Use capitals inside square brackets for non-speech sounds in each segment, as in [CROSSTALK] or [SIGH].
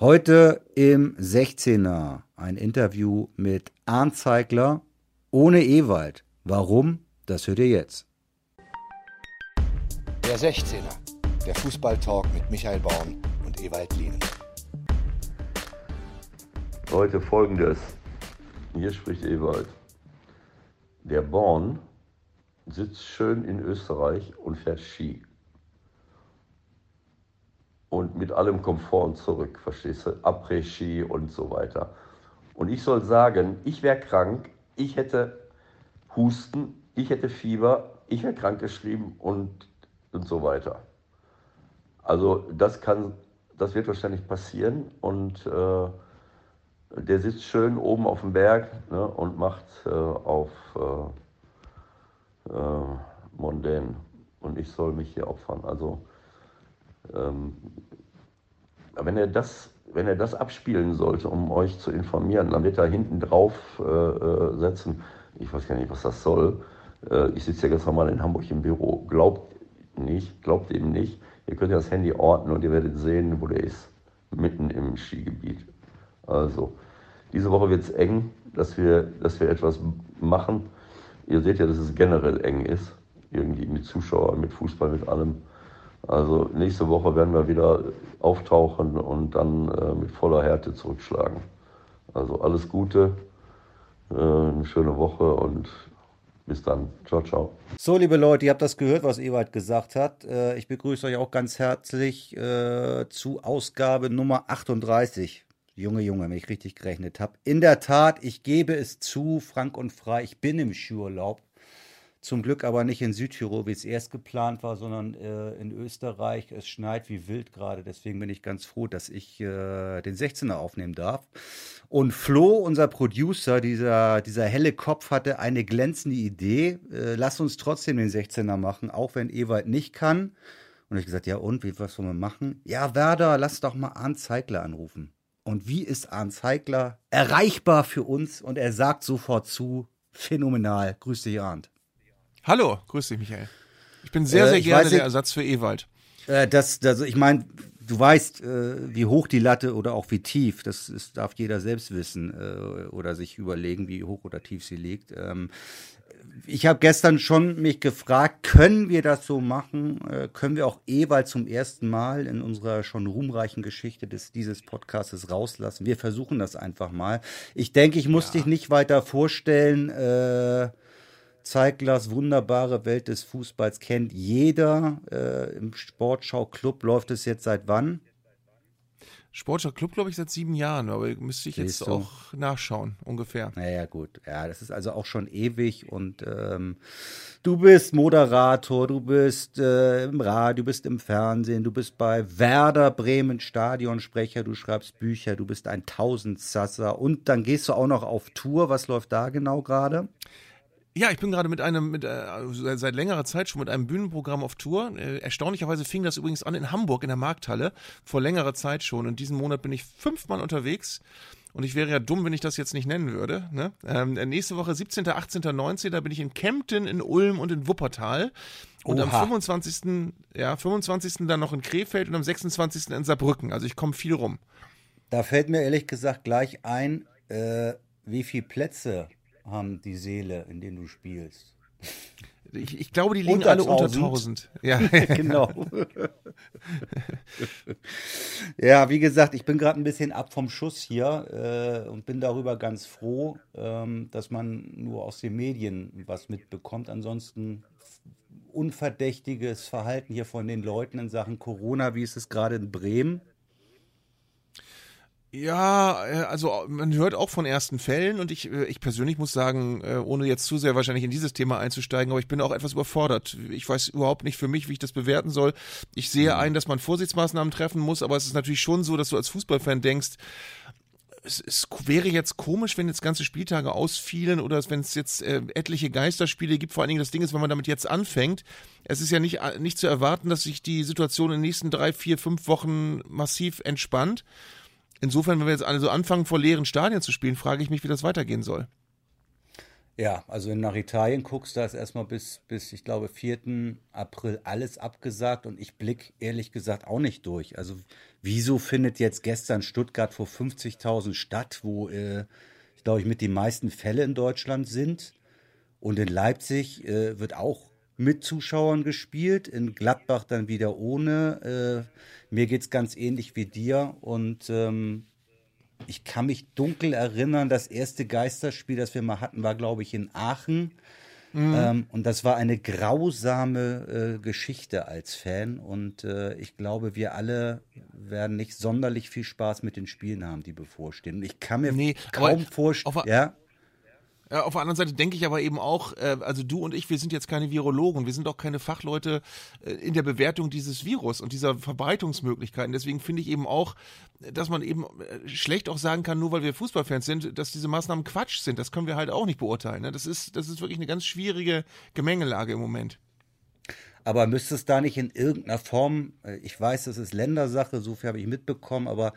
Heute im 16er ein Interview mit Arndt Zeigler ohne Ewald. Warum? Das hört ihr jetzt. Der 16er, der Fußballtalk mit Michael Baum und Ewald Lienen. Leute, folgendes. Hier spricht Ewald. Der Born sitzt schön in Österreich und fährt Ski. Und mit allem Komfort zurück, verstehst du? Après-Ski und so weiter. Und ich soll sagen, ich wäre krank, ich hätte Husten, ich hätte Fieber, ich wäre krank geschrieben und, und so weiter. Also das kann, das wird wahrscheinlich passieren und äh, der sitzt schön oben auf dem Berg ne, und macht äh, auf äh, äh, Mondän und ich soll mich hier opfern. Also ähm, wenn er das wenn er das abspielen sollte, um euch zu informieren, dann wird er hinten drauf äh, äh, setzen, ich weiß gar nicht, was das soll. Äh, ich sitze ja ganz normal in Hamburg im Büro. Glaubt nicht, glaubt eben nicht. Ihr könnt ja das Handy orten und ihr werdet sehen, wo der ist. Mitten im Skigebiet. Also, diese Woche wird es eng, dass wir, dass wir etwas machen. Ihr seht ja, dass es generell eng ist. Irgendwie mit Zuschauern, mit Fußball, mit allem. Also nächste Woche werden wir wieder auftauchen und dann äh, mit voller Härte zurückschlagen. Also alles Gute, äh, eine schöne Woche und bis dann. Ciao, ciao. So, liebe Leute, ihr habt das gehört, was Ewald gesagt hat. Äh, ich begrüße euch auch ganz herzlich äh, zu Ausgabe Nummer 38. Junge, Junge, wenn ich richtig gerechnet habe. In der Tat, ich gebe es zu, frank und frei, ich bin im Skiurlaub. Zum Glück aber nicht in Südtirol, wie es erst geplant war, sondern äh, in Österreich. Es schneit wie wild gerade. Deswegen bin ich ganz froh, dass ich äh, den 16er aufnehmen darf. Und Flo, unser Producer, dieser, dieser helle Kopf, hatte eine glänzende Idee. Äh, lass uns trotzdem den 16er machen, auch wenn Ewald nicht kann. Und ich gesagt, ja und, wie, was wollen wir machen? Ja, Werder, lass doch mal Arndt Zeigler anrufen. Und wie ist Arndt Zeigler erreichbar für uns? Und er sagt sofort zu, phänomenal. Grüß dich, Arndt. Hallo, grüß dich, Michael. Ich bin sehr, äh, sehr gerne der Ersatz für Ewald. Äh, das, das, ich meine, du weißt, äh, wie hoch die Latte oder auch wie tief, das ist, darf jeder selbst wissen äh, oder sich überlegen, wie hoch oder tief sie liegt. Ähm, ich habe gestern schon mich gefragt, können wir das so machen? Äh, können wir auch Ewald zum ersten Mal in unserer schon ruhmreichen Geschichte des, dieses Podcastes rauslassen? Wir versuchen das einfach mal. Ich denke, ich muss ja. dich nicht weiter vorstellen. Äh, Zeiglers wunderbare Welt des Fußballs kennt jeder. Äh, Im Sportschau-Club läuft es jetzt seit wann? Sportschau Club, glaube ich, seit sieben Jahren, aber müsste ich jetzt auch nachschauen, ungefähr. Naja, gut. Ja, das ist also auch schon ewig und ähm, du bist Moderator, du bist äh, im Radio, du bist im Fernsehen, du bist bei Werder Bremen Stadionsprecher, du schreibst Bücher, du bist ein Tausendsasser und dann gehst du auch noch auf Tour. Was läuft da genau gerade? Ja, ich bin gerade mit einem, mit, äh, seit längerer Zeit schon mit einem Bühnenprogramm auf Tour. Äh, erstaunlicherweise fing das übrigens an in Hamburg in der Markthalle, vor längerer Zeit schon. Und diesen Monat bin ich fünfmal unterwegs. Und ich wäre ja dumm, wenn ich das jetzt nicht nennen würde. Ne? Ähm, nächste Woche 17., 18., 19. Da bin ich in Kempten, in Ulm und in Wuppertal. Und Oha. am 25. Ja, 25. dann noch in Krefeld und am 26. in Saarbrücken. Also ich komme viel rum. Da fällt mir ehrlich gesagt gleich ein, äh, wie viele Plätze haben die Seele, in denen du spielst. Ich, ich glaube, die liegen unter alle 1000. unter 1000. Ja, [LAUGHS] [LAUGHS] genau. ja, wie gesagt, ich bin gerade ein bisschen ab vom Schuss hier äh, und bin darüber ganz froh, ähm, dass man nur aus den Medien was mitbekommt. Ansonsten unverdächtiges Verhalten hier von den Leuten in Sachen Corona, wie ist es gerade in Bremen? Ja, äh, also man hört auch von ersten Fällen und ich, äh, ich persönlich muss sagen, äh, ohne jetzt zu sehr wahrscheinlich in dieses Thema einzusteigen, aber ich bin auch etwas überfordert. Ich weiß überhaupt nicht für mich, wie ich das bewerten soll. Ich sehe mhm. ein, dass man Vorsichtsmaßnahmen treffen muss, aber es ist natürlich schon so, dass du als Fußballfan denkst, es, es wäre jetzt komisch, wenn jetzt ganze Spieltage ausfielen oder wenn es jetzt äh, etliche Geisterspiele gibt. Vor allen Dingen das Ding ist, wenn man damit jetzt anfängt, es ist ja nicht, nicht zu erwarten, dass sich die Situation in den nächsten drei, vier, fünf Wochen massiv entspannt. Insofern, wenn wir jetzt alle so anfangen, vor leeren Stadien zu spielen, frage ich mich, wie das weitergehen soll. Ja, also wenn du nach Italien guckst, da ist erstmal bis, bis, ich glaube, 4. April alles abgesagt und ich blick ehrlich gesagt auch nicht durch. Also wieso findet jetzt gestern Stuttgart vor 50.000 statt, wo, äh, ich glaube, ich mit die meisten Fälle in Deutschland sind? Und in Leipzig äh, wird auch mit Zuschauern gespielt, in Gladbach dann wieder ohne. Äh, mir geht's ganz ähnlich wie dir und ähm, ich kann mich dunkel erinnern, das erste Geisterspiel, das wir mal hatten, war, glaube ich, in Aachen. Mhm. Ähm, und das war eine grausame äh, Geschichte als Fan. Und äh, ich glaube, wir alle werden nicht sonderlich viel Spaß mit den Spielen haben, die bevorstehen. Und ich kann mir nee, kaum vorstellen. Ja? Äh, auf der anderen Seite denke ich aber eben auch, äh, also du und ich, wir sind jetzt keine Virologen, wir sind auch keine Fachleute äh, in der Bewertung dieses Virus und dieser Verbreitungsmöglichkeiten. Deswegen finde ich eben auch, dass man eben schlecht auch sagen kann, nur weil wir Fußballfans sind, dass diese Maßnahmen Quatsch sind. Das können wir halt auch nicht beurteilen. Ne? Das ist, das ist wirklich eine ganz schwierige Gemengelage im Moment. Aber müsste es da nicht in irgendeiner Form, ich weiß, das ist Ländersache, so viel habe ich mitbekommen, aber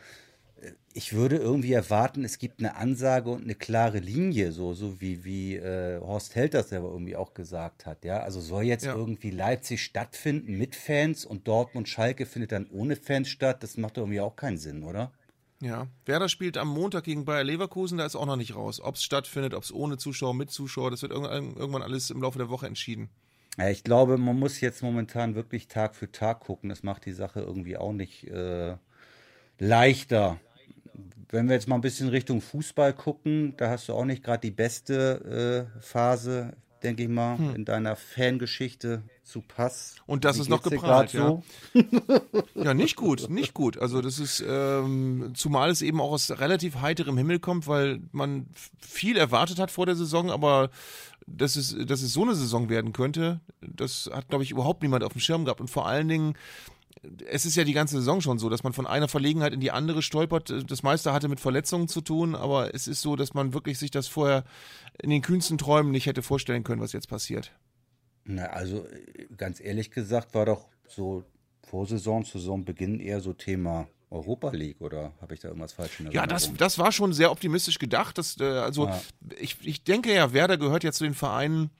ich würde irgendwie erwarten, es gibt eine Ansage und eine klare Linie, so, so wie, wie äh, Horst Held das selber irgendwie auch gesagt hat. Ja, also soll jetzt ja. irgendwie Leipzig stattfinden mit Fans und Dortmund Schalke findet dann ohne Fans statt. Das macht irgendwie auch keinen Sinn, oder? Ja, Werder spielt am Montag gegen Bayer Leverkusen, da ist auch noch nicht raus. Ob es stattfindet, ob es ohne Zuschauer, mit Zuschauer, das wird irgendwann alles im Laufe der Woche entschieden. Ja, ich glaube, man muss jetzt momentan wirklich Tag für Tag gucken. Das macht die Sache irgendwie auch nicht äh, leichter wenn wir jetzt mal ein bisschen Richtung Fußball gucken, da hast du auch nicht gerade die beste äh, Phase, denke ich mal, hm. in deiner Fangeschichte zu Pass. Und das Wie ist noch geprahlt, ja. So? ja, nicht gut, nicht gut. Also das ist, ähm, zumal es eben auch aus relativ heiterem Himmel kommt, weil man viel erwartet hat vor der Saison, aber dass es, dass es so eine Saison werden könnte, das hat, glaube ich, überhaupt niemand auf dem Schirm gehabt. Und vor allen Dingen es ist ja die ganze Saison schon so, dass man von einer Verlegenheit in die andere stolpert. Das meiste hatte mit Verletzungen zu tun, aber es ist so, dass man wirklich sich das vorher in den kühnsten Träumen nicht hätte vorstellen können, was jetzt passiert. Na, also ganz ehrlich gesagt war doch so vor Saison, Saisonbeginn eher so Thema Europa League oder habe ich da irgendwas falsch in Ja, das, das war schon sehr optimistisch gedacht. Dass, äh, also ja. ich, ich denke ja, Werder gehört ja zu den Vereinen,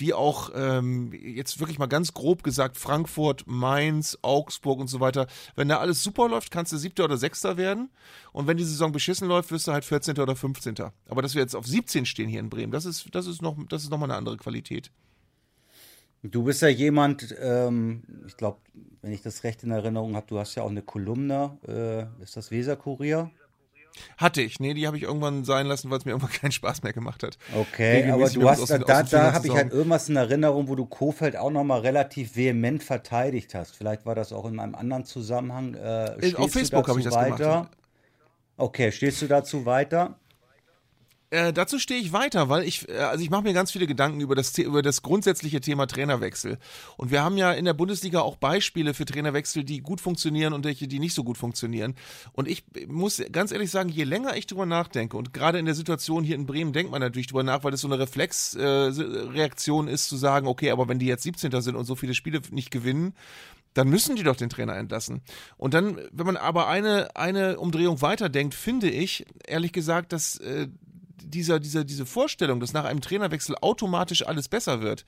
wie auch ähm, jetzt wirklich mal ganz grob gesagt Frankfurt, Mainz, Augsburg und so weiter. Wenn da alles super läuft, kannst du Siebter oder Sechster werden. Und wenn die Saison beschissen läuft, wirst du halt 14. oder 15. Aber dass wir jetzt auf 17 stehen hier in Bremen, das ist, das ist noch, das ist noch mal eine andere Qualität. Du bist ja jemand, ähm, ich glaube, wenn ich das recht in Erinnerung habe, du hast ja auch eine Kolumne, äh, ist das Weser-Kurier? Hatte ich. Nee, die habe ich irgendwann sein lassen, weil es mir [LAUGHS] irgendwann keinen Spaß mehr gemacht hat. Okay, aber du hast, da, da, da habe ich halt irgendwas in Erinnerung, wo du Kofeld auch nochmal relativ vehement verteidigt hast. Vielleicht war das auch in einem anderen Zusammenhang. Äh, Auf Facebook habe ich das weiter? gemacht. Okay, stehst du dazu weiter? Äh, dazu stehe ich weiter, weil ich, äh, also ich mache mir ganz viele Gedanken über das, über das grundsätzliche Thema Trainerwechsel. Und wir haben ja in der Bundesliga auch Beispiele für Trainerwechsel, die gut funktionieren und welche, die nicht so gut funktionieren. Und ich muss ganz ehrlich sagen, je länger ich drüber nachdenke, und gerade in der Situation hier in Bremen denkt man natürlich drüber nach, weil das so eine Reflexreaktion äh, ist, zu sagen, okay, aber wenn die jetzt 17. sind und so viele Spiele nicht gewinnen, dann müssen die doch den Trainer entlassen. Und dann, wenn man aber eine, eine Umdrehung weiterdenkt, finde ich, ehrlich gesagt, dass äh, dieser, dieser, diese Vorstellung, dass nach einem Trainerwechsel automatisch alles besser wird,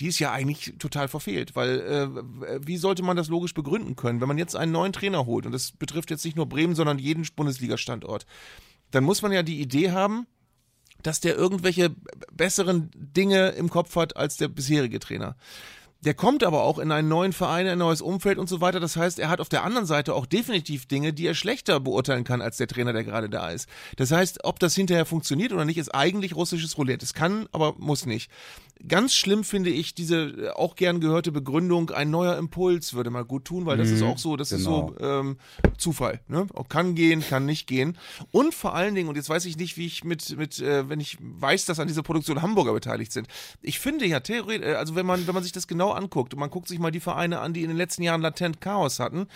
die ist ja eigentlich total verfehlt, weil äh, wie sollte man das logisch begründen können, wenn man jetzt einen neuen Trainer holt und das betrifft jetzt nicht nur Bremen, sondern jeden Bundesliga-Standort, dann muss man ja die Idee haben, dass der irgendwelche besseren Dinge im Kopf hat als der bisherige Trainer. Der kommt aber auch in einen neuen Verein, ein neues Umfeld und so weiter. Das heißt, er hat auf der anderen Seite auch definitiv Dinge, die er schlechter beurteilen kann als der Trainer, der gerade da ist. Das heißt, ob das hinterher funktioniert oder nicht, ist eigentlich russisches Roulette. Es kann, aber muss nicht. Ganz schlimm finde ich diese äh, auch gern gehörte Begründung, ein neuer Impuls würde mal gut tun, weil das mhm, ist auch so, das genau. ist so ähm, Zufall. Ne? Kann gehen, kann nicht gehen. Und vor allen Dingen, und jetzt weiß ich nicht, wie ich mit, mit äh, wenn ich weiß, dass an dieser Produktion Hamburger beteiligt sind. Ich finde ja, theoretisch, äh, also wenn man, wenn man sich das genau anguckt und man guckt sich mal die Vereine an, die in den letzten Jahren latent Chaos hatten,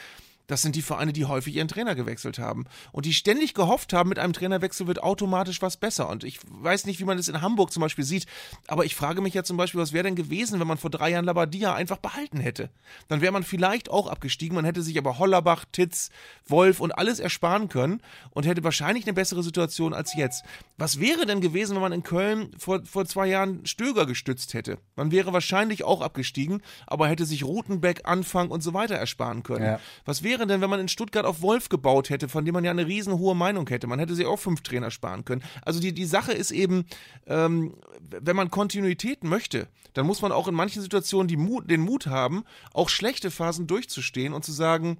Das sind die Vereine, die häufig ihren Trainer gewechselt haben und die ständig gehofft haben, mit einem Trainerwechsel wird automatisch was besser. Und ich weiß nicht, wie man das in Hamburg zum Beispiel sieht, aber ich frage mich ja zum Beispiel, was wäre denn gewesen, wenn man vor drei Jahren Labadia einfach behalten hätte? Dann wäre man vielleicht auch abgestiegen, man hätte sich aber Hollerbach, Titz, Wolf und alles ersparen können und hätte wahrscheinlich eine bessere Situation als jetzt. Was wäre denn gewesen, wenn man in Köln vor, vor zwei Jahren Stöger gestützt hätte? Man wäre wahrscheinlich auch abgestiegen, aber hätte sich Rutenbeck, Anfang und so weiter ersparen können. Ja. Was wäre wäre denn, wenn man in Stuttgart auf Wolf gebaut hätte, von dem man ja eine riesenhohe Meinung hätte? Man hätte sich auch fünf Trainer sparen können. Also die, die Sache ist eben, ähm, wenn man Kontinuität möchte, dann muss man auch in manchen Situationen Mut, den Mut haben, auch schlechte Phasen durchzustehen und zu sagen,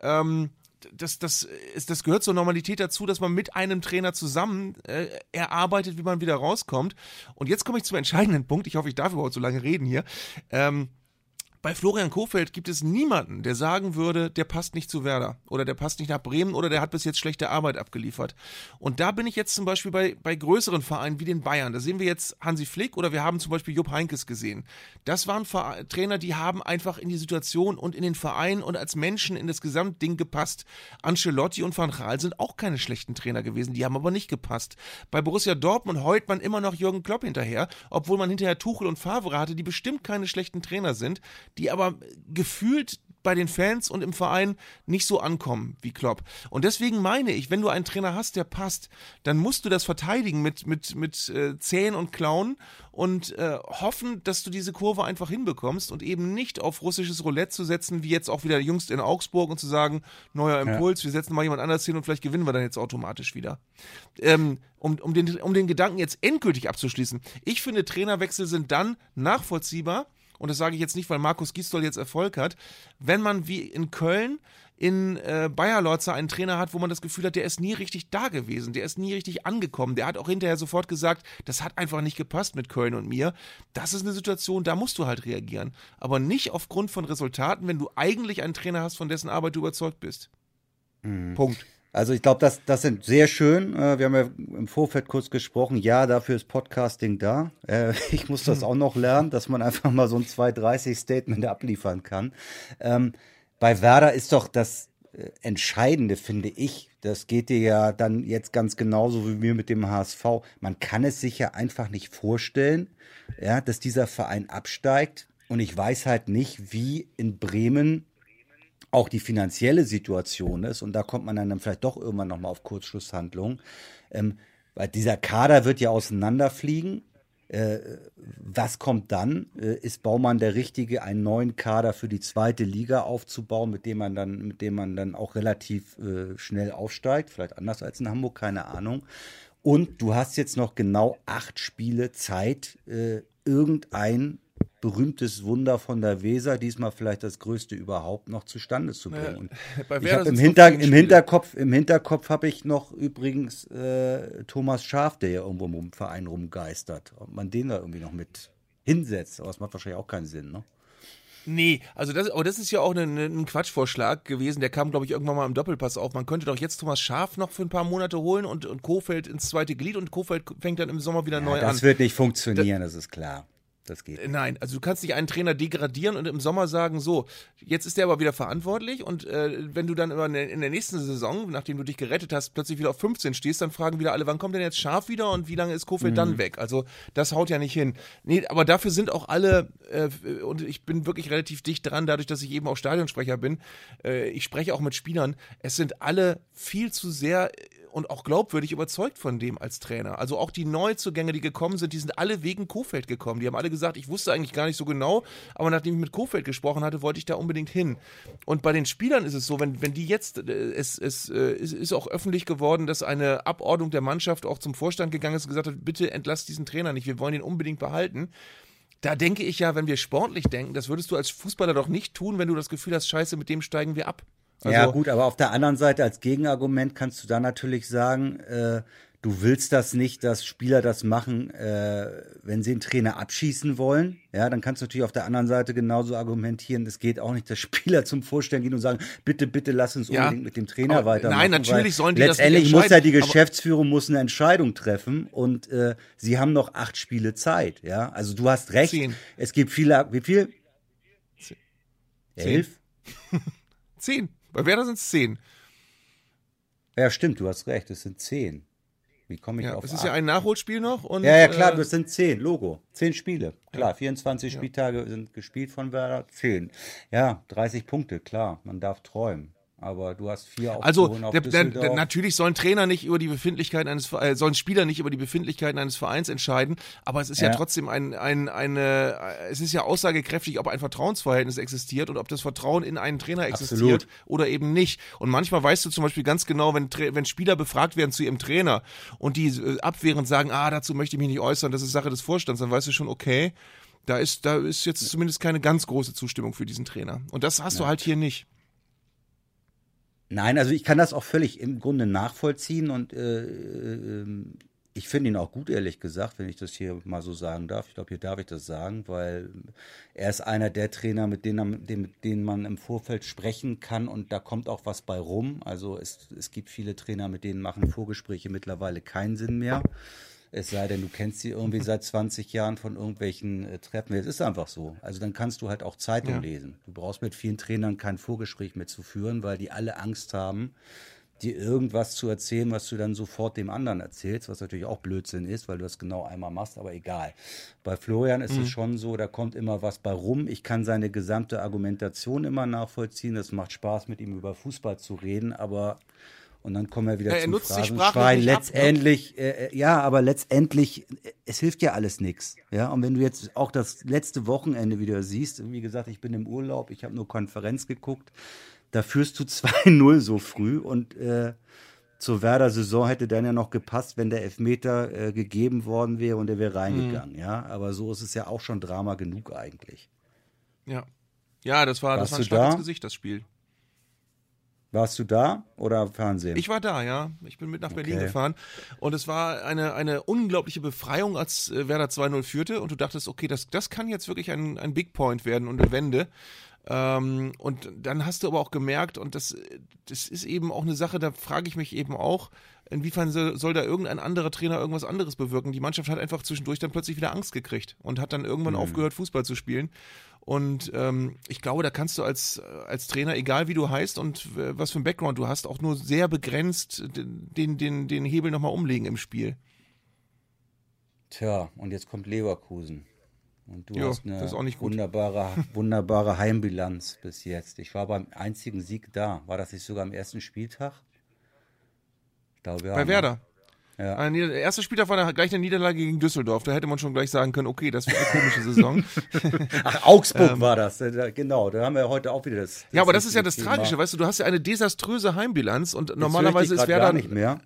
ähm, das, das, ist, das gehört zur Normalität dazu, dass man mit einem Trainer zusammen äh, erarbeitet, wie man wieder rauskommt. Und jetzt komme ich zum entscheidenden Punkt. Ich hoffe, ich darf überhaupt so lange reden hier. Ähm, bei Florian Kofeld gibt es niemanden, der sagen würde, der passt nicht zu Werder oder der passt nicht nach Bremen oder der hat bis jetzt schlechte Arbeit abgeliefert. Und da bin ich jetzt zum Beispiel bei, bei größeren Vereinen wie den Bayern. Da sehen wir jetzt Hansi Flick oder wir haben zum Beispiel Jupp Heinkes gesehen. Das waren Trainer, die haben einfach in die Situation und in den Verein und als Menschen in das Gesamtding gepasst. Ancelotti und Van Gaal sind auch keine schlechten Trainer gewesen, die haben aber nicht gepasst. Bei Borussia Dortmund heult man immer noch Jürgen Klopp hinterher, obwohl man hinterher Tuchel und Favre hatte, die bestimmt keine schlechten Trainer sind die aber gefühlt bei den Fans und im Verein nicht so ankommen wie Klopp. Und deswegen meine ich, wenn du einen Trainer hast, der passt, dann musst du das verteidigen mit, mit, mit äh, Zähnen und Klauen und äh, hoffen, dass du diese Kurve einfach hinbekommst und eben nicht auf russisches Roulette zu setzen, wie jetzt auch wieder jüngst in Augsburg und zu sagen, neuer Impuls, ja. wir setzen mal jemand anders hin und vielleicht gewinnen wir dann jetzt automatisch wieder. Ähm, um, um, den, um den Gedanken jetzt endgültig abzuschließen, ich finde, Trainerwechsel sind dann nachvollziehbar, und das sage ich jetzt nicht, weil Markus Gisdol jetzt Erfolg hat, wenn man wie in Köln in äh, Bayer Lorzer einen Trainer hat, wo man das Gefühl hat, der ist nie richtig da gewesen, der ist nie richtig angekommen. Der hat auch hinterher sofort gesagt, das hat einfach nicht gepasst mit Köln und mir. Das ist eine Situation, da musst du halt reagieren. Aber nicht aufgrund von Resultaten, wenn du eigentlich einen Trainer hast, von dessen Arbeit du überzeugt bist. Mhm. Punkt. Also ich glaube, das, das sind sehr schön. Äh, wir haben ja im Vorfeld kurz gesprochen, ja, dafür ist Podcasting da. Äh, [LAUGHS] ich muss das auch noch lernen, dass man einfach mal so ein 230-Statement abliefern kann. Ähm, bei Werder ist doch das äh, Entscheidende, finde ich, das geht dir ja dann jetzt ganz genauso wie mir mit dem HSV. Man kann es sich ja einfach nicht vorstellen, ja, dass dieser Verein absteigt. Und ich weiß halt nicht, wie in Bremen auch die finanzielle Situation ist, und da kommt man dann vielleicht doch irgendwann nochmal auf Kurzschlusshandlungen, ähm, weil dieser Kader wird ja auseinanderfliegen. Äh, was kommt dann? Äh, ist Baumann der Richtige, einen neuen Kader für die zweite Liga aufzubauen, mit dem man dann, mit dem man dann auch relativ äh, schnell aufsteigt? Vielleicht anders als in Hamburg, keine Ahnung. Und du hast jetzt noch genau acht Spiele Zeit, äh, irgendein berühmtes Wunder von der Weser, diesmal vielleicht das größte überhaupt noch zustande zu bringen. [LAUGHS] Ja, ich im, Hinter, im Hinterkopf, im Hinterkopf habe ich noch übrigens äh, Thomas Schaf, der ja irgendwo im Verein rumgeistert. Ob man den da irgendwie noch mit hinsetzt, aber das macht wahrscheinlich auch keinen Sinn, ne? Nee, also das, aber das ist ja auch ein, ein Quatschvorschlag gewesen. Der kam, glaube ich, irgendwann mal im Doppelpass auf. Man könnte doch jetzt Thomas Schaf noch für ein paar Monate holen und, und Kofeld ins zweite Glied und Kofeld fängt dann im Sommer wieder ja, neu das an. Das wird nicht funktionieren, das, das ist klar. Das geht. Nicht. Nein, also du kannst nicht einen Trainer degradieren und im Sommer sagen, so, jetzt ist der aber wieder verantwortlich und äh, wenn du dann in der nächsten Saison, nachdem du dich gerettet hast, plötzlich wieder auf 15 stehst, dann fragen wieder alle, wann kommt denn jetzt Scharf wieder und wie lange ist Kofeld mhm. dann weg? Also das haut ja nicht hin. Nee, aber dafür sind auch alle, äh, und ich bin wirklich relativ dicht dran, dadurch, dass ich eben auch Stadionsprecher bin, äh, ich spreche auch mit Spielern, es sind alle viel zu sehr und auch glaubwürdig überzeugt von dem als Trainer. Also auch die Neuzugänge, die gekommen sind, die sind alle wegen Kofeld gekommen. Die haben alle gesagt, ich wusste eigentlich gar nicht so genau, aber nachdem ich mit Kofeld gesprochen hatte, wollte ich da unbedingt hin. Und bei den Spielern ist es so, wenn, wenn die jetzt, äh, es, es, äh, es ist auch öffentlich geworden, dass eine Abordnung der Mannschaft auch zum Vorstand gegangen ist und gesagt hat, bitte entlasst diesen Trainer nicht, wir wollen ihn unbedingt behalten. Da denke ich ja, wenn wir sportlich denken, das würdest du als Fußballer doch nicht tun, wenn du das Gefühl hast, scheiße, mit dem steigen wir ab. Also, ja, gut, aber auf der anderen Seite als Gegenargument kannst du da natürlich sagen, äh, du willst das nicht, dass Spieler das machen, äh, wenn sie einen Trainer abschießen wollen. Ja, dann kannst du natürlich auf der anderen Seite genauso argumentieren, es geht auch nicht, dass [LAUGHS] Spieler zum Vorstellen gehen und sagen, bitte, bitte lass uns ja, unbedingt mit dem Trainer weitermachen. Nein, natürlich sollen die letztendlich das nicht muss ja die Geschäftsführung muss eine Entscheidung treffen und äh, sie haben noch acht Spiele Zeit. Ja, also du hast recht. Zehn. Es gibt viele, wie viel? Zehn. Elf? [LAUGHS] Zehn. Bei Werder sind es zehn. Ja, stimmt, du hast recht, es sind zehn. Wie komme ich Ja, auf es ist acht? ja ein Nachholspiel noch. Und, Ja, ja, klar, äh, das sind zehn, Logo. Zehn Spiele. Klar, 24 Spieltage sind gespielt von Werder, zehn. Ja, 30 Punkte, klar, man darf träumen. Aber du hast vier Also aufzuholen auf der, der, natürlich sollen Trainer nicht über die Befindlichkeiten eines äh, sollen Spieler nicht über die Befindlichkeiten eines Vereins entscheiden, aber es ist ja, Ja. trotzdem ein, ein eine äh, es ist ja aussagekräftig, ob ein Vertrauensverhältnis existiert und ob das Vertrauen in einen Trainer existiert Absolut. oder eben nicht. Und manchmal weißt du zum Beispiel ganz genau, wenn wenn Spieler befragt werden zu ihrem Trainer und die äh, abwehrend sagen, ah dazu möchte ich mich nicht äußern, das ist Sache des Vorstands, dann weißt du schon, okay, da ist da ist jetzt zumindest keine ganz große Zustimmung für diesen Trainer. Und das hast du halt hier nicht. Nein, also ich kann das auch völlig im Grunde nachvollziehen und äh, ähm, ich finde ihn auch gut, ehrlich gesagt, wenn ich das hier mal so sagen darf. Ich glaube, hier darf ich das sagen, weil er ist einer der Trainer, mit denen, mit denen man im Vorfeld sprechen kann und da kommt auch was bei rum. Also es, es gibt viele Trainer, mit denen machen Vorgespräche mittlerweile keinen Sinn mehr. Es sei denn, du kennst sie irgendwie seit 20 Jahren von irgendwelchen äh, Treffen. Es ist einfach so. Also dann kannst du halt auch Zeitung Ja. lesen. Du brauchst mit vielen Trainern kein Vorgespräch mehr zu führen, weil die alle Angst haben, dir irgendwas zu erzählen, was du dann sofort dem anderen erzählst, was natürlich auch Blödsinn ist, weil du das genau einmal machst, aber egal. Bei Florian ist es schon so, da kommt immer was bei rum. Ich kann seine gesamte Argumentation immer nachvollziehen. Es macht Spaß, mit ihm über Fußball zu reden, aber und dann kommen wir wieder Ja, er zum nutzt Phrasenschwein. Letztendlich, äh, äh, ja, aber letztendlich, äh, es hilft ja alles nichts. Ja, und wenn du jetzt auch das letzte Wochenende wieder siehst, wie gesagt, ich bin im Urlaub, ich habe nur Konferenz geguckt, da führst du [LAUGHS] 2-0 so früh und äh, zur Werder-Saison hätte dann ja noch gepasst, wenn der Elfmeter äh, gegeben worden wäre und er wäre reingegangen. Mhm. Ja, aber so ist es ja auch schon Drama genug eigentlich. Ja. Ja, das war, das Warst war ein Schlag da? Gesicht, das Spiel. Warst du da oder Fernsehen? Ich war da, ja. Ich bin mit nach Berlin Okay. gefahren. Und es war eine, eine unglaubliche Befreiung, als äh, Werder 2-0 führte. Und du dachtest, okay, das, das kann jetzt wirklich ein, ein Big Point werden und eine Wende. Ähm, und dann hast du aber auch gemerkt, und das, das ist eben auch eine Sache, da frage ich mich eben auch, inwiefern soll, soll da irgendein anderer Trainer irgendwas anderes bewirken? Die Mannschaft hat einfach zwischendurch dann plötzlich wieder Angst gekriegt und hat dann irgendwann aufgehört, Fußball zu spielen. Und ähm, ich glaube, da kannst du als, als Trainer, egal wie du heißt und äh, was für ein Background du hast, auch nur sehr begrenzt den, den, den Hebel nochmal umlegen im Spiel. Tja, und jetzt kommt Leverkusen. Und du Jo, hast eine wunderbare, wunderbare Heimbilanz bis jetzt. Ich war beim einzigen Sieg da. War das nicht sogar am ersten Spieltag? Ich glaube, ja. Bei ne? Werder. Ja. Ein Nieder- Der erste Spieltag war gleich eine Niederlage gegen Düsseldorf. Da hätte man schon gleich sagen können, okay, das wird eine komische Saison. [LAUGHS] Ach, Augsburg war das. äh, Genau, da haben wir heute auch wieder das. ja, aber das ist ja das Thema. Tragische, weißt du, du hast ja eine desaströse Heimbilanz und Jetzt normalerweise ist Werder gar nicht mehr.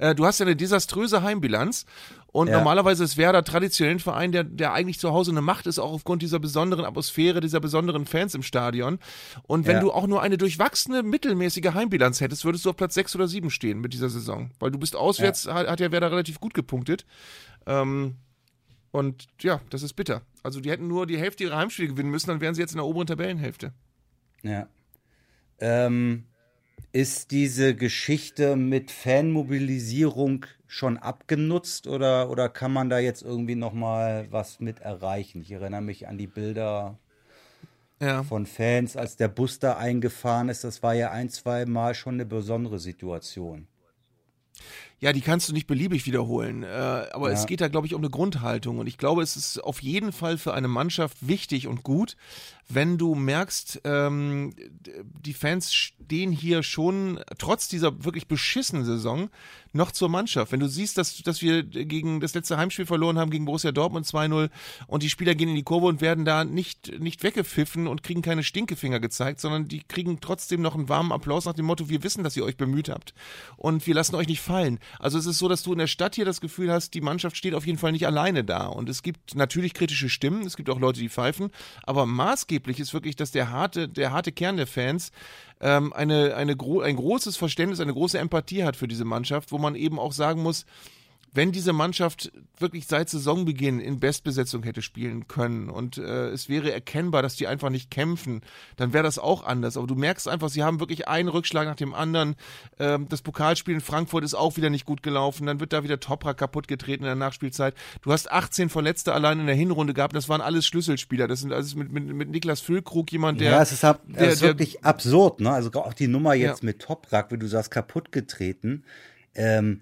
Äh, du hast ja eine desaströse Heimbilanz und Ja. normalerweise ist Werder traditionell ein Verein, der, der eigentlich zu Hause eine Macht ist, auch aufgrund dieser besonderen Atmosphäre, dieser besonderen Fans im Stadion. Und wenn Ja. du auch nur eine durchwachsene, mittelmäßige Heimbilanz hättest, würdest du auf Platz 6 oder 7 stehen mit dieser Saison. Weil du bist auswärts, hat, hat ja Werder relativ gut gepunktet. Ähm, und ja, das ist bitter. Also die hätten nur die Hälfte ihrer Heimspiele gewinnen müssen, dann wären sie jetzt in der oberen Tabellenhälfte. Ja. Ähm, ist diese Geschichte mit Fanmobilisierung schon abgenutzt oder, oder kann man da jetzt irgendwie nochmal was mit erreichen? Ich erinnere mich an die Bilder Ja. von Fans, als der Bus da eingefahren ist. Das war ja ein, zwei Mal schon eine besondere Situation. Ja, die kannst du nicht beliebig wiederholen. Äh, aber Ja. es geht da, glaube ich, um eine Grundhaltung. Und ich glaube, es ist auf jeden Fall für eine Mannschaft wichtig und gut, wenn du merkst, ähm, die Fans stehen hier schon trotz dieser wirklich beschissenen Saison noch zur Mannschaft. Wenn du siehst, dass, dass wir gegen das letzte Heimspiel verloren haben gegen Borussia Dortmund 2-0 und die Spieler gehen in die Kurve und werden da nicht, nicht weggepfiffen und kriegen keine Stinkefinger gezeigt, sondern die kriegen trotzdem noch einen warmen Applaus nach dem Motto, wir wissen, dass ihr euch bemüht habt und wir lassen euch nicht fallen. Also es ist so, dass du in der Stadt hier das Gefühl hast, die Mannschaft steht auf jeden Fall nicht alleine da und es gibt natürlich kritische Stimmen, es gibt auch Leute, die pfeifen, aber maßgeblich ist wirklich, dass der harte, der harte Kern der Fans ähm, eine, eine gro ein großes Verständnis, eine große Empathie hat für diese Mannschaft, wo man eben auch sagen muss, wenn diese Mannschaft wirklich seit Saisonbeginn in Bestbesetzung hätte spielen können und äh, es wäre erkennbar, dass die einfach nicht kämpfen, dann wäre das auch anders. Aber du merkst einfach, sie haben wirklich einen Rückschlag nach dem anderen. Ähm, das Pokalspiel in Frankfurt ist auch wieder nicht gut gelaufen. Dann wird da wieder Toprak kaputt getreten in der Nachspielzeit. Du hast 18 Verletzte allein in der Hinrunde gehabt. Das waren alles Schlüsselspieler. Das sind also mit, mit, mit Niklas Füllkrug jemand, der. Ja, es ist, ab, der, es ist der, wirklich absurd, ne? Also auch die Nummer jetzt Ja. mit Toprak, wie du sagst, kaputt getreten. Ähm,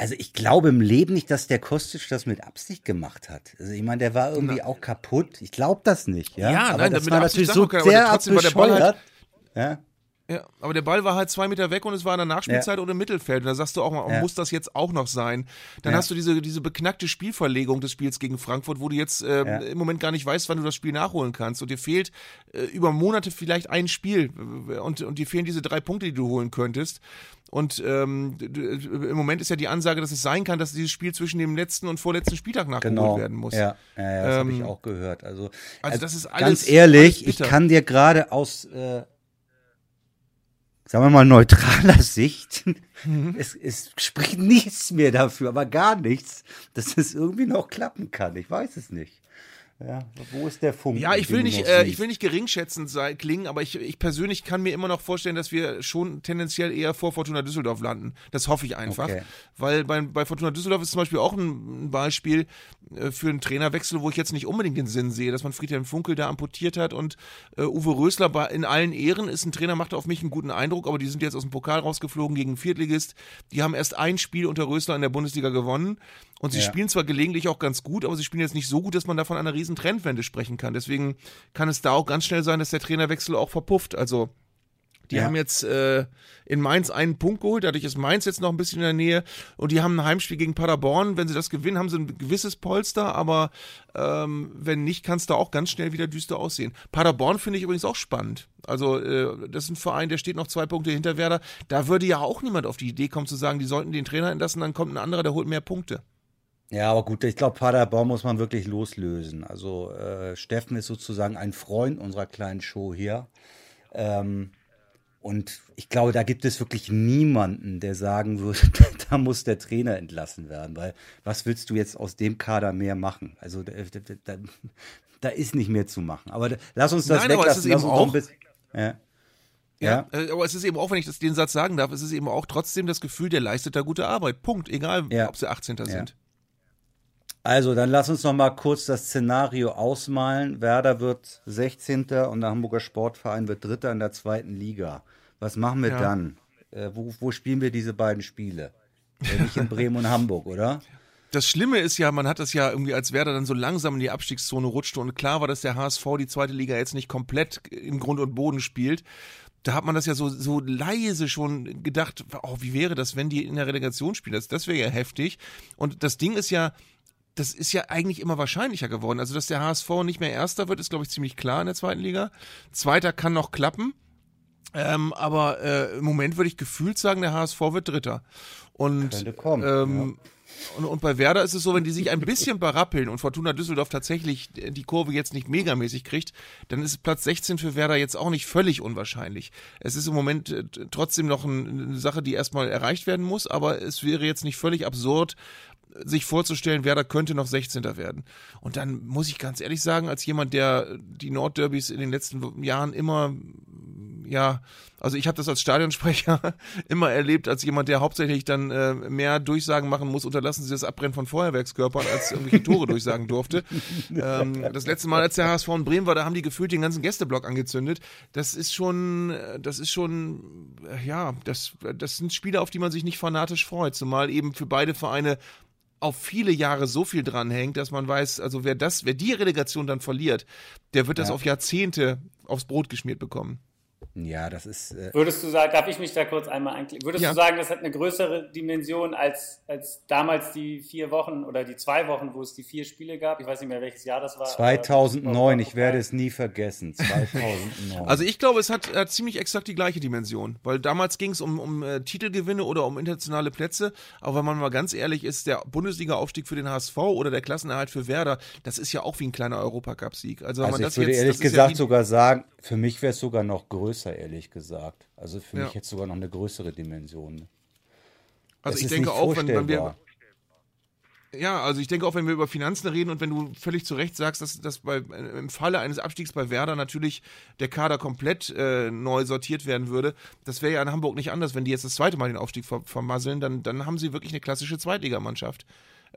also ich glaube im Leben nicht, dass der Kostic das mit Absicht gemacht hat. Also ich meine, der war irgendwie auch kaputt. Ich glaube das nicht, ja. Ja, aber nein, das war natürlich so aber sehr war der Ball halt-. Ja. Ja, aber der Ball war halt zwei Meter weg und es war in der Nachspielzeit oder im Mittelfeld. Und da sagst du auch mal, Ja. muss das jetzt auch noch sein? Dann Ja. hast du diese, diese beknackte Spielverlegung des Spiels gegen Frankfurt, wo du jetzt ähm, Ja. im Moment gar nicht weißt, wann du das Spiel nachholen kannst. Und dir fehlt äh, über Monate vielleicht ein Spiel äh, und, und dir fehlen diese drei Punkte, die du holen könntest. Und ähm, im Moment ist ja die Ansage, dass es sein kann, dass dieses Spiel zwischen dem letzten und vorletzten Spieltag nachgeholt Genau. werden muss. Ja, ja, ja das habe ich Ähm, auch gehört. Also, also das ist ganz alles- ehrlich, alles ich kann dir gerade aus, äh, sagen wir mal, neutraler [LAUGHS] Sicht, Mhm. es, es spricht nichts mehr dafür, aber gar nichts, dass es irgendwie noch klappen kann. Ich weiß es nicht. Ja, wo ist der Funken? Ja, ich will nicht, äh, ich will nicht geringschätzend sein, klingen, aber ich, ich persönlich kann mir immer noch vorstellen, dass wir schon tendenziell eher vor Fortuna Düsseldorf landen. Das hoffe ich einfach. Okay. Weil bei, bei Fortuna Düsseldorf ist zum Beispiel auch ein, ein Beispiel äh, für einen Trainerwechsel, wo ich jetzt nicht unbedingt den Sinn sehe, dass man Friedhelm Funkel da amputiert hat und äh, Uwe Rösler bei, in allen Ehren ist ein Trainer, macht auf mich einen guten Eindruck, aber die sind jetzt aus dem Pokal rausgeflogen gegen einen Viertligist. Die haben erst ein Spiel unter Rösler in der Bundesliga gewonnen und sie Ja. spielen zwar gelegentlich auch ganz gut, aber sie spielen jetzt nicht so gut, dass man da von einer riesen Trendwende sprechen kann. Deswegen kann es da auch ganz schnell sein, dass der Trainerwechsel auch verpufft. Also die Ja. haben jetzt äh, in Mainz einen Punkt geholt, dadurch ist Mainz jetzt noch ein bisschen in der Nähe und die haben ein Heimspiel gegen Paderborn. Wenn sie das gewinnen, haben sie ein gewisses Polster, aber ähm, wenn nicht, kann es da auch ganz schnell wieder düster aussehen. Paderborn finde ich übrigens auch spannend. Also äh, das ist ein Verein, der steht noch zwei Punkte hinter Werder. Da würde ja auch niemand auf die Idee kommen zu sagen, die sollten den Trainer entlassen, dann kommt ein anderer, der holt mehr Punkte. Ja, aber gut, ich glaube, Paderborn muss man wirklich loslösen. Also äh, Steffen ist sozusagen ein Freund unserer kleinen Show hier. Ähm, und ich glaube, da gibt es wirklich niemanden, der sagen würde, [LAUGHS] da muss der Trainer entlassen werden, weil was willst du jetzt aus dem Kader mehr machen? Also da, da, da, ist nicht mehr zu machen. Aber lass uns das Nein, aber es weglassen. ist Lass eben auch- bisschen, ja. Ja, äh, aber es ist eben auch, wenn ich das, den Satz sagen darf, es ist eben auch trotzdem das Gefühl, der leistet da gute Arbeit. Punkt. Egal, Ja. ob sie 18. sind. Also, dann lass uns noch mal kurz das Szenario ausmalen. Werder wird 16. und der Hamburger Sportverein wird Dritter in der zweiten Liga. Was machen wir Ja. dann? Äh, wo, wo spielen wir diese beiden Spiele? Äh, nicht in Bremen und Hamburg, oder? Das Schlimme ist ja, man hat das ja irgendwie als Werder dann so langsam in die Abstiegszone rutschte und klar war, dass der HSV die zweite Liga jetzt nicht komplett in Grund und Boden spielt. Da hat man das ja so, so leise schon gedacht, oh, wie wäre das, wenn die in der Relegation spielen? Das, das wäre ja heftig. Und das Ding ist ja, das ist ja eigentlich immer wahrscheinlicher geworden. Also, dass der HSV nicht mehr Erster wird, ist, glaube ich, ziemlich klar in der zweiten Liga. Zweiter kann noch klappen. Ähm, aber äh, im Moment würde ich gefühlt sagen, der HSV wird Dritter. Und, kommen, ähm, und, und bei Werder ist es so, wenn die sich ein bisschen berappeln und Fortuna Düsseldorf tatsächlich die Kurve jetzt nicht megamäßig kriegt, dann ist Platz 16 für Werder jetzt auch nicht völlig unwahrscheinlich. Es ist im Moment äh, trotzdem noch ein, eine Sache, die erstmal erreicht werden muss, aber es wäre jetzt nicht völlig absurd, sich vorzustellen, Werder könnte noch 16. werden. Und dann muss ich ganz ehrlich sagen, als jemand, der die Nordderbys in den letzten Jahren immer, ja, also ich habe das als Stadionsprecher [LAUGHS] immer erlebt, als jemand, der hauptsächlich dann äh, mehr Durchsagen machen muss, unterlassen Sie das Abbrennen von Feuerwerkskörpern, als irgendwelche Tore durchsagen durfte. [LAUGHS] Ähm, das letzte Mal, als der HSV in Bremen war, da haben die gefühlt den ganzen Gästeblock angezündet. Das ist schon, äh, das ist schon, äh, ja, das, das sind Spiele, auf die man sich nicht fanatisch freut, zumal eben für beide Vereine auf viele Jahre so viel dranhängt, dass man weiß, also wer das, wer die Relegation dann verliert, der wird das Ja. auf Jahrzehnte aufs Brot geschmiert bekommen. Ja, das ist. Äh, Würdest du sagen, darf ich mich da kurz einmal einklicken? Würdest Ja. du sagen, das hat eine größere Dimension als, als damals die vier Wochen oder die zwei Wochen, wo es die vier Spiele gab? Ich weiß nicht mehr, welches Jahr das war. 2009, ich werde es nie vergessen. 2009. [LAUGHS] Also ich glaube, es hat, hat ziemlich exakt die gleiche Dimension, weil damals ging es um, um äh, Titelgewinne oder um internationale Plätze, aber wenn man mal ganz ehrlich ist, der Bundesliga-Aufstieg für den HSV oder der Klassenerhalt für Werder, das ist ja auch wie ein kleiner Europacup-Sieg. Also, wenn Also man ich das würde jetzt, ehrlich gesagt ja sogar sagen, für mich wäre es sogar noch größer, ehrlich gesagt. Also für Ja. mich jetzt sogar noch eine größere Dimension. also es ich denke auch, wenn, wenn wir. Ja, also ich denke auch, wenn wir über Finanzen reden und wenn du völlig zu Recht sagst, dass, dass bei, im Falle eines Abstiegs bei Werder natürlich der Kader komplett äh, neu sortiert werden würde, das wäre ja in Hamburg nicht anders. Wenn die jetzt das zweite Mal den Aufstieg ver vermasseln, dann, dann haben sie wirklich eine klassische Zweitligamannschaft.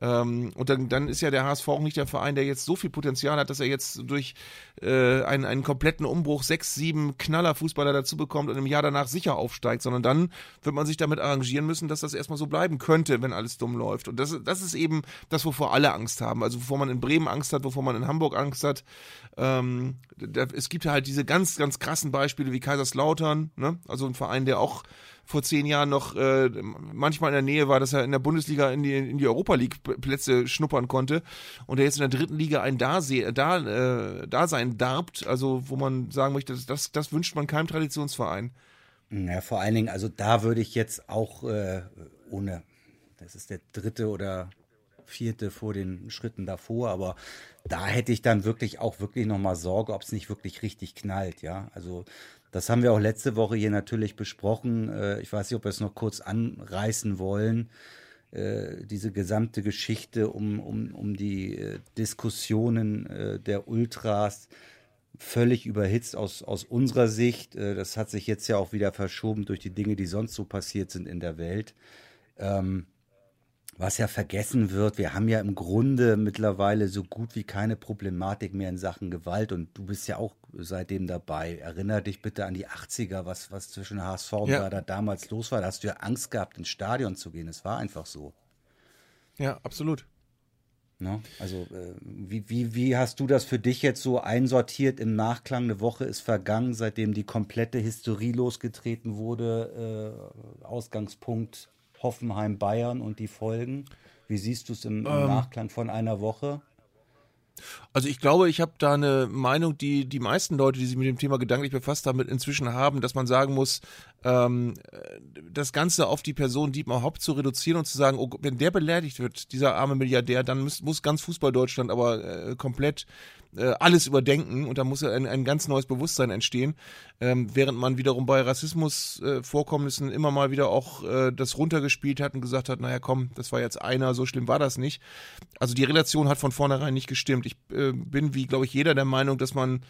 Ähm, und dann, dann ist ja der HSV auch nicht der Verein, der jetzt so viel Potenzial hat, dass er jetzt durch äh, einen, einen kompletten Umbruch sechs, sieben Knaller-Fußballer dazu bekommt und im Jahr danach sicher aufsteigt, sondern dann wird man sich damit arrangieren müssen, dass das erstmal so bleiben könnte, wenn alles dumm läuft. Und das, das ist eben das, wovor alle Angst haben. Also wovor man in Bremen Angst hat, wovor man in Hamburg Angst hat. Ähm, da, es gibt halt diese ganz, ganz krassen Beispiele wie Kaiserslautern, ne? also ein Verein, der auch vor zehn Jahren noch äh, manchmal in der Nähe war, dass er in der Bundesliga in die, in die Europa League Plätze schnuppern konnte und der jetzt in der dritten Liga ein Dase da, äh, Dasein darbt, also wo man sagen möchte, das, das wünscht man keinem Traditionsverein. Ja, vor allen Dingen, also da würde ich jetzt auch äh, ohne, das ist der dritte oder vierte vor den Schritten davor, aber da hätte ich dann wirklich auch wirklich nochmal Sorge, ob es nicht wirklich richtig knallt, ja. Also das haben wir auch letzte Woche hier natürlich besprochen. Äh, ich weiß nicht, ob wir es noch kurz anreißen wollen. Äh, diese gesamte Geschichte um, um, um die äh, Diskussionen der Ultras völlig überhitzt aus, aus unserer Sicht. Das hat sich jetzt ja auch wieder verschoben durch die Dinge, die sonst so passiert sind in der Welt. Ähm, was ja vergessen wird, wir haben ja im Grunde mittlerweile so gut wie keine Problematik mehr in Sachen Gewalt und du bist ja auch seitdem dabei. Erinner dich bitte an die 80er, was, was zwischen HSV und ja. da damals los war. Da hast du ja Angst gehabt, ins Stadion zu gehen. Es war einfach so. Ja, absolut. Ne? Also, äh, wie, wie, wie hast du das für dich jetzt so einsortiert im Nachklang? Eine Woche ist vergangen, seitdem die komplette Hysterie losgetreten wurde. Äh, Ausgangspunkt Hoffenheim, Bayern und die Folgen? Wie siehst du es im, im ähm, Nachklang von einer Woche? Also ich glaube, ich habe da eine Meinung, die die meisten Leute, die sich mit dem Thema gedanklich befasst haben, inzwischen haben, dass man sagen muss, ähm, das Ganze auf die Person Dietmar Hopp zu reduzieren und zu sagen, oh, wenn der beleidigt wird, dieser arme Milliardär, dann muss, muss ganz Fußball Deutschland aber äh, komplett äh, alles überdenken und da muss ein, ein ganz neues Bewusstsein entstehen, ähm, während man wiederum bei Rassismusvorkommnissen äh, immer mal wieder auch äh, das runtergespielt hat und gesagt hat, naja komm, das war jetzt einer, so schlimm war das nicht. Also die Relation hat von vornherein nicht gestimmt. Ich äh, bin, wie glaube ich, jeder der Meinung, dass man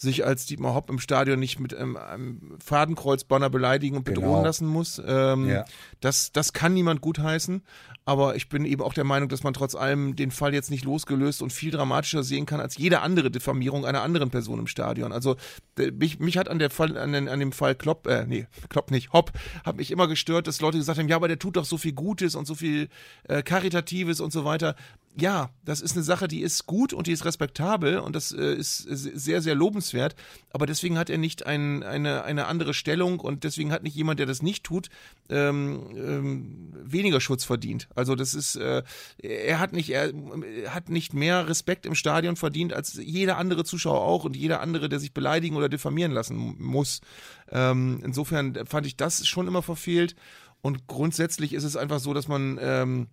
sich als Dietmar Hopp im Stadion nicht mit ähm, einem Fadenkreuzbanner beleidigen und bedrohen genau. lassen muss. Ähm, ja. das, das kann niemand gutheißen. Aber ich bin eben auch der Meinung, dass man trotz allem den Fall jetzt nicht losgelöst und viel dramatischer sehen kann als jede andere Diffamierung einer anderen Person im Stadion. Also mich, mich hat an der Fall, an, den, an dem Fall Klopp, äh, nee, Klopp nicht, Hopp, hat mich immer gestört, dass Leute gesagt haben, ja, aber der tut doch so viel Gutes und so viel äh, Karitatives und so weiter ja, das ist eine Sache, die ist gut und die ist respektabel und das äh, ist sehr, sehr lobenswert. Aber deswegen hat er nicht ein, eine, eine andere Stellung und deswegen hat nicht jemand, der das nicht tut, ähm, ähm, weniger Schutz verdient. Also das ist, äh, er hat nicht, er, er hat nicht mehr Respekt im Stadion verdient als jeder andere Zuschauer auch und jeder andere, der sich beleidigen oder diffamieren lassen muss. Ähm, insofern fand ich das schon immer verfehlt. Und grundsätzlich ist es einfach so, dass man ähm,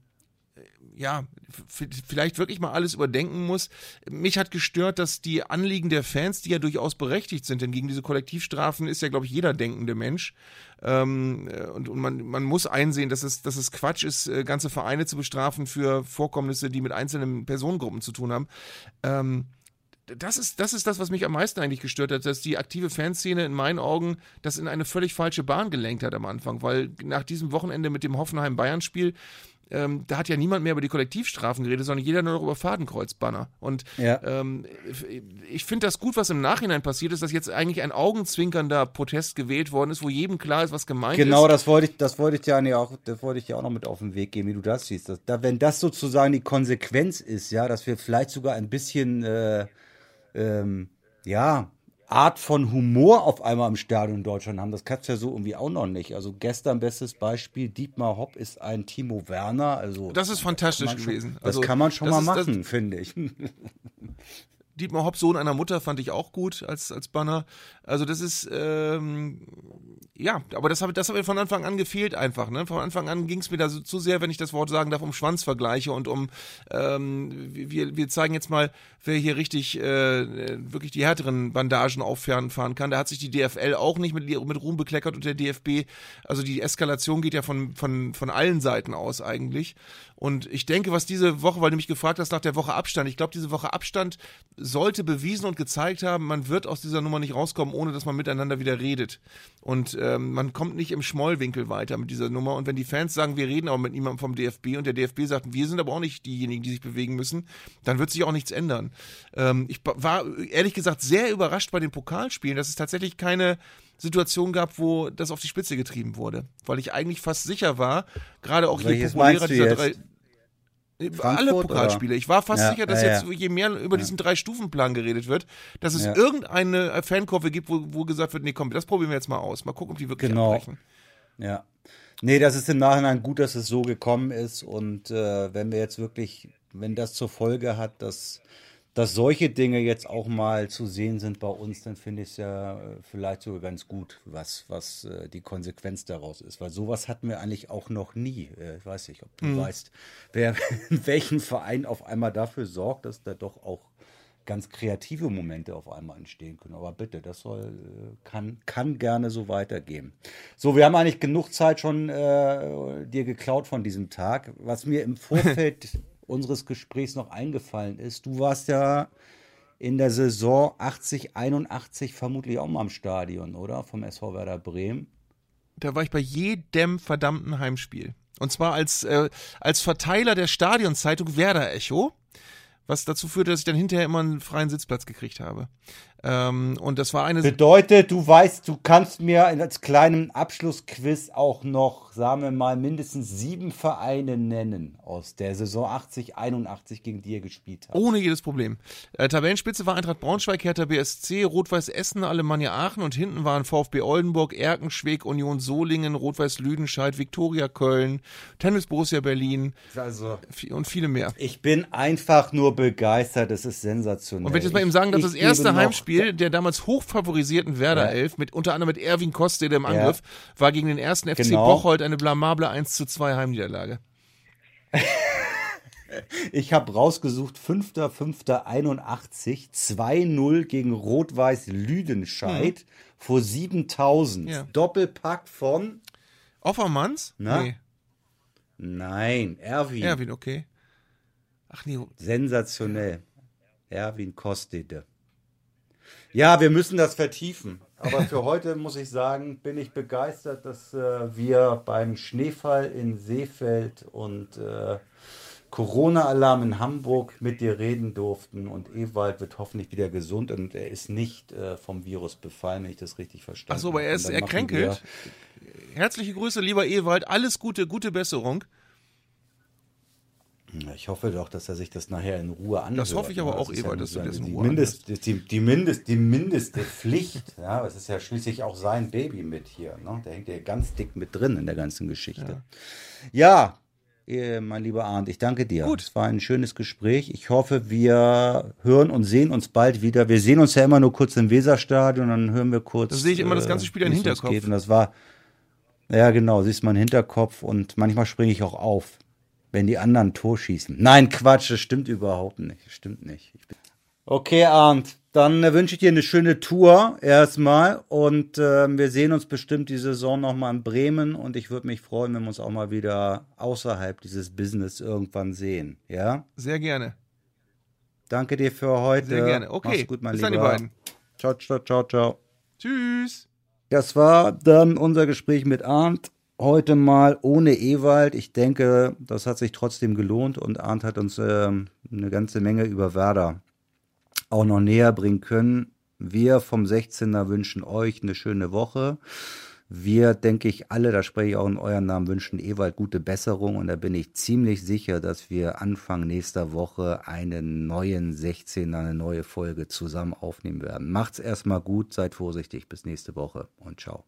ja, vielleicht wirklich mal alles überdenken muss. Mich hat gestört, dass die Anliegen der Fans, die ja durchaus berechtigt sind, denn gegen diese Kollektivstrafen ist ja, glaube ich, jeder denkende Mensch. Ähm, äh, und, und man, man muss einsehen, dass es, dass es Quatsch ist, äh, ganze Vereine zu bestrafen für Vorkommnisse, die mit einzelnen Personengruppen zu tun haben. Ähm, das ist, das ist das, was mich am meisten eigentlich gestört hat, dass die aktive Fanszene in meinen Augen das in eine völlig falsche Bahn gelenkt hat am Anfang, weil nach diesem Wochenende mit dem Hoffenheim-Bayern-Spiel ähm, da hat ja niemand mehr über die Kollektivstrafen geredet, sondern jeder nur noch über Fadenkreuzbanner. Und ja. ähm, ich finde das gut, was im Nachhinein passiert ist, dass jetzt eigentlich ein augenzwinkernder Protest gewählt worden ist, wo jedem klar ist, was gemeint genau, ist. Genau, das wollte ich, das wollte ich ja auch, das wollte ich ja auch noch mit auf den Weg geben, wie du das siehst. Dass, da, wenn das sozusagen die Konsequenz ist, ja, dass wir vielleicht sogar ein bisschen äh, ähm, ja, Art von Humor auf einmal im Stadion in Deutschland haben. Das kannst du ja so irgendwie auch noch nicht. Also gestern bestes Beispiel, Dietmar Hopp ist ein Timo Werner. Also das ist fantastisch schon, gewesen. Also, das kann man schon mal ist, machen, finde ich. [LAUGHS] Dietmar Hopp, Sohn einer Mutter, fand ich auch gut als, als Banner. Also das ist, ähm, ja, aber das habe das hab mir von Anfang an gefehlt einfach. Ne? Von Anfang an ging es mir da so, zu sehr, wenn ich das Wort sagen darf, um Schwanzvergleiche und um, ähm, wir, wir zeigen jetzt mal, wer hier richtig, äh, wirklich die härteren Bandagen auffahren fahren kann. Da hat sich die DFL auch nicht mit, mit Ruhm bekleckert und der DFB. Also die Eskalation geht ja von, von, von allen Seiten aus eigentlich. Und ich denke, was diese Woche, weil du mich gefragt hast nach der Woche Abstand, ich glaube, diese Woche Abstand sollte bewiesen und gezeigt haben, man wird aus dieser Nummer nicht rauskommen, ohne dass man miteinander wieder redet. Und ähm, man kommt nicht im Schmollwinkel weiter mit dieser Nummer. Und wenn die Fans sagen, wir reden auch mit niemandem vom DFB und der DFB sagt, wir sind aber auch nicht diejenigen, die sich bewegen müssen, dann wird sich auch nichts ändern. Ähm, ich war ehrlich gesagt sehr überrascht bei den Pokalspielen, dass es tatsächlich keine Situation gab, wo das auf die Spitze getrieben wurde. Weil ich eigentlich fast sicher war, gerade auch je populärer dieser drei. Frankfurt, alle Pokalspiele. Oder? Ich war fast ja, sicher, dass ja, jetzt, je mehr über diesen Drei-Stufen-Plan geredet wird, dass es irgendeine Fankurve gibt, wo, wo gesagt wird, nee, komm, das probieren wir jetzt mal aus. Mal gucken, ob die wirklich genau. abbrechen. Ja. Nee, das ist im Nachhinein gut, dass es so gekommen ist. Und äh, wenn wir jetzt wirklich, wenn das zur Folge hat, dass dass solche Dinge jetzt auch mal zu sehen sind bei uns, dann finde ich es ja äh, vielleicht sogar ganz gut, was, was äh, die Konsequenz daraus ist. Weil sowas hatten wir eigentlich auch noch nie. Äh, ich weiß nicht, ob du mhm. weißt, wer [LAUGHS] in welchem Verein auf einmal dafür sorgt, dass da doch auch ganz kreative Momente auf einmal entstehen können. Aber bitte, das soll, kann, kann gerne so weitergehen. So, wir haben eigentlich genug Zeit schon äh, dir geklaut von diesem Tag. Was mir im [LAUGHS] Vorfeld unseres Gesprächs noch eingefallen ist. Du warst ja in der Saison 80, 81 vermutlich auch mal im Stadion, oder? Vom SV Werder Bremen. Da war ich bei jedem verdammten Heimspiel. Und zwar als, äh, als Verteiler der Stadionzeitung Werder Echo was dazu führte, dass ich dann hinterher immer einen freien Sitzplatz gekriegt habe. Ähm, und das war eine. Bedeutet, du weißt, du kannst mir als kleinen Abschlussquiz auch noch, sagen wir mal, mindestens sieben Vereine nennen aus der Saison 80, 81 gegen die ihr gespielt habt. Ohne jedes Problem. Äh, Tabellenspitze war Eintracht Braunschweig, Hertha BSC, Rot-Weiß Essen, Alemannia Aachen und hinten waren VfB Oldenburg, Erkenschwick, Union Solingen, Rot-Weiß Lüdenscheid, Viktoria Köln, Tennis Borussia Berlin also, und viele mehr. Ich bin einfach nur begeistert, es ist sensationell. Und wenn ich jetzt mal eben sagen, dass das erste Heimspiel Spiel der damals hochfavorisierten Werder ja. Elf, mit unter anderem mit Erwin Koste im Angriff, ja. war gegen den ersten FC genau. Bocholt eine blamable 1 zu 2 Heimniederlage. [LAUGHS] Ich habe rausgesucht, 5.5.81, 2-0 gegen Rot-Weiß Lüdenscheid mhm. vor 7000. Ja. Doppelpack von Offermanns? Na? Nee. Nein, Erwin. Erwin, okay. Ach nee. Sensationell. Erwin Kostede. Ja, wir müssen das vertiefen. Aber für heute muss ich sagen, bin ich begeistert, dass äh, wir beim Schneefall in Seefeld und äh, Corona-Alarm in Hamburg mit dir reden durften. Und Ewald wird hoffentlich wieder gesund und er ist nicht äh, vom Virus befallen, wenn ich das richtig verstanden habe. Achso, aber er ist erkränkelt. Herzliche Grüße, lieber Ewald. Alles Gute, gute Besserung. Ich hoffe doch, dass er sich das nachher in Ruhe anhört. Das hoffe ich aber auch, Ewald, dass du das in Ruhe Mindest, die, die, Mindest, die mindeste Pflicht, ja, es ist ja schließlich auch sein Baby mit hier. Ne? Der hängt ja ganz dick mit drin in der ganzen Geschichte. Ja, ja mein lieber Arndt, ich danke dir. Gut. Es war ein schönes Gespräch. Ich hoffe, wir hören und sehen uns bald wieder. Wir sehen uns ja immer nur kurz im Weserstadion, dann hören wir kurz. Da sehe ich immer das ganze Spiel äh, im Hinterkopf. Und das war, ja genau, siehst du meinen Hinterkopf und manchmal springe ich auch auf wenn die anderen Tor schießen. Nein, Quatsch, das stimmt überhaupt nicht. Das stimmt nicht. Okay, Arndt, dann äh, wünsche ich dir eine schöne Tour erstmal und äh, wir sehen uns bestimmt die Saison nochmal in Bremen und ich würde mich freuen, wenn wir uns auch mal wieder außerhalb dieses Business irgendwann sehen. Ja? Sehr gerne. Danke dir für heute. Sehr gerne. Okay. Mach's gut, mein Bis Lieber. dann, die beiden. Ciao, ciao, ciao, ciao. Tschüss. Das war dann unser Gespräch mit Arndt heute mal ohne Ewald. Ich denke, das hat sich trotzdem gelohnt und Arndt hat uns äh, eine ganze Menge über Werder auch noch näher bringen können. Wir vom 16er wünschen euch eine schöne Woche. Wir, denke ich, alle, da spreche ich auch in euren Namen, wünschen Ewald gute Besserung und da bin ich ziemlich sicher, dass wir Anfang nächster Woche einen neuen 16er, eine neue Folge zusammen aufnehmen werden. Macht's erstmal gut, seid vorsichtig, bis nächste Woche und ciao.